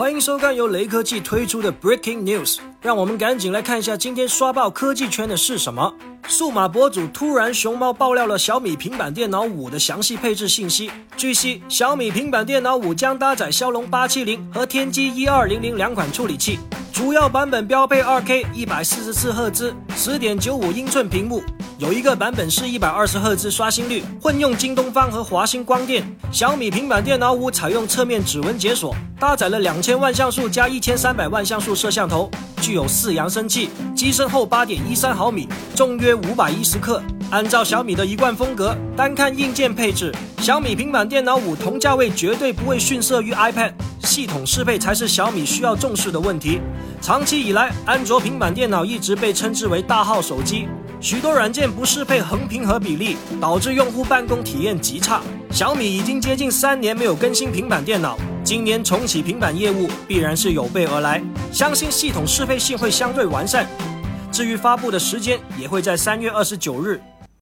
欢迎收看由雷科技推出的 Breaking News，让我们赶紧来看一下今天刷爆科技圈的是什么。数码博主突然熊猫爆料了小米平板电脑五的详细配置信息。据悉，小米平板电脑五将搭载骁龙八七零和天玑一二零零两款处理器，主要版本标配二 K 一百四十四赫兹十点九五英寸屏幕。有一个版本是一百二十赫兹刷新率，混用京东方和华星光电。小米平板电脑五采用侧面指纹解锁，搭载了两千万像素加一千三百万像素摄像头，具有四扬声器，机身厚八点一三毫米，重约五百一十克。按照小米的一贯风格，单看硬件配置，小米平板电脑五同价位绝对不会逊色于 iPad，系统适配才是小米需要重视的问题。长期以来，安卓平板电脑一直被称之为大号手机。许多软件不适配横屏和比例，导致用户办公体验极差。小米已经接近三年没有更新平板电脑，今年重启平板业务必然是有备而来，相信系统适配性会相对完善。至于发布的时间，也会在三月二十九日，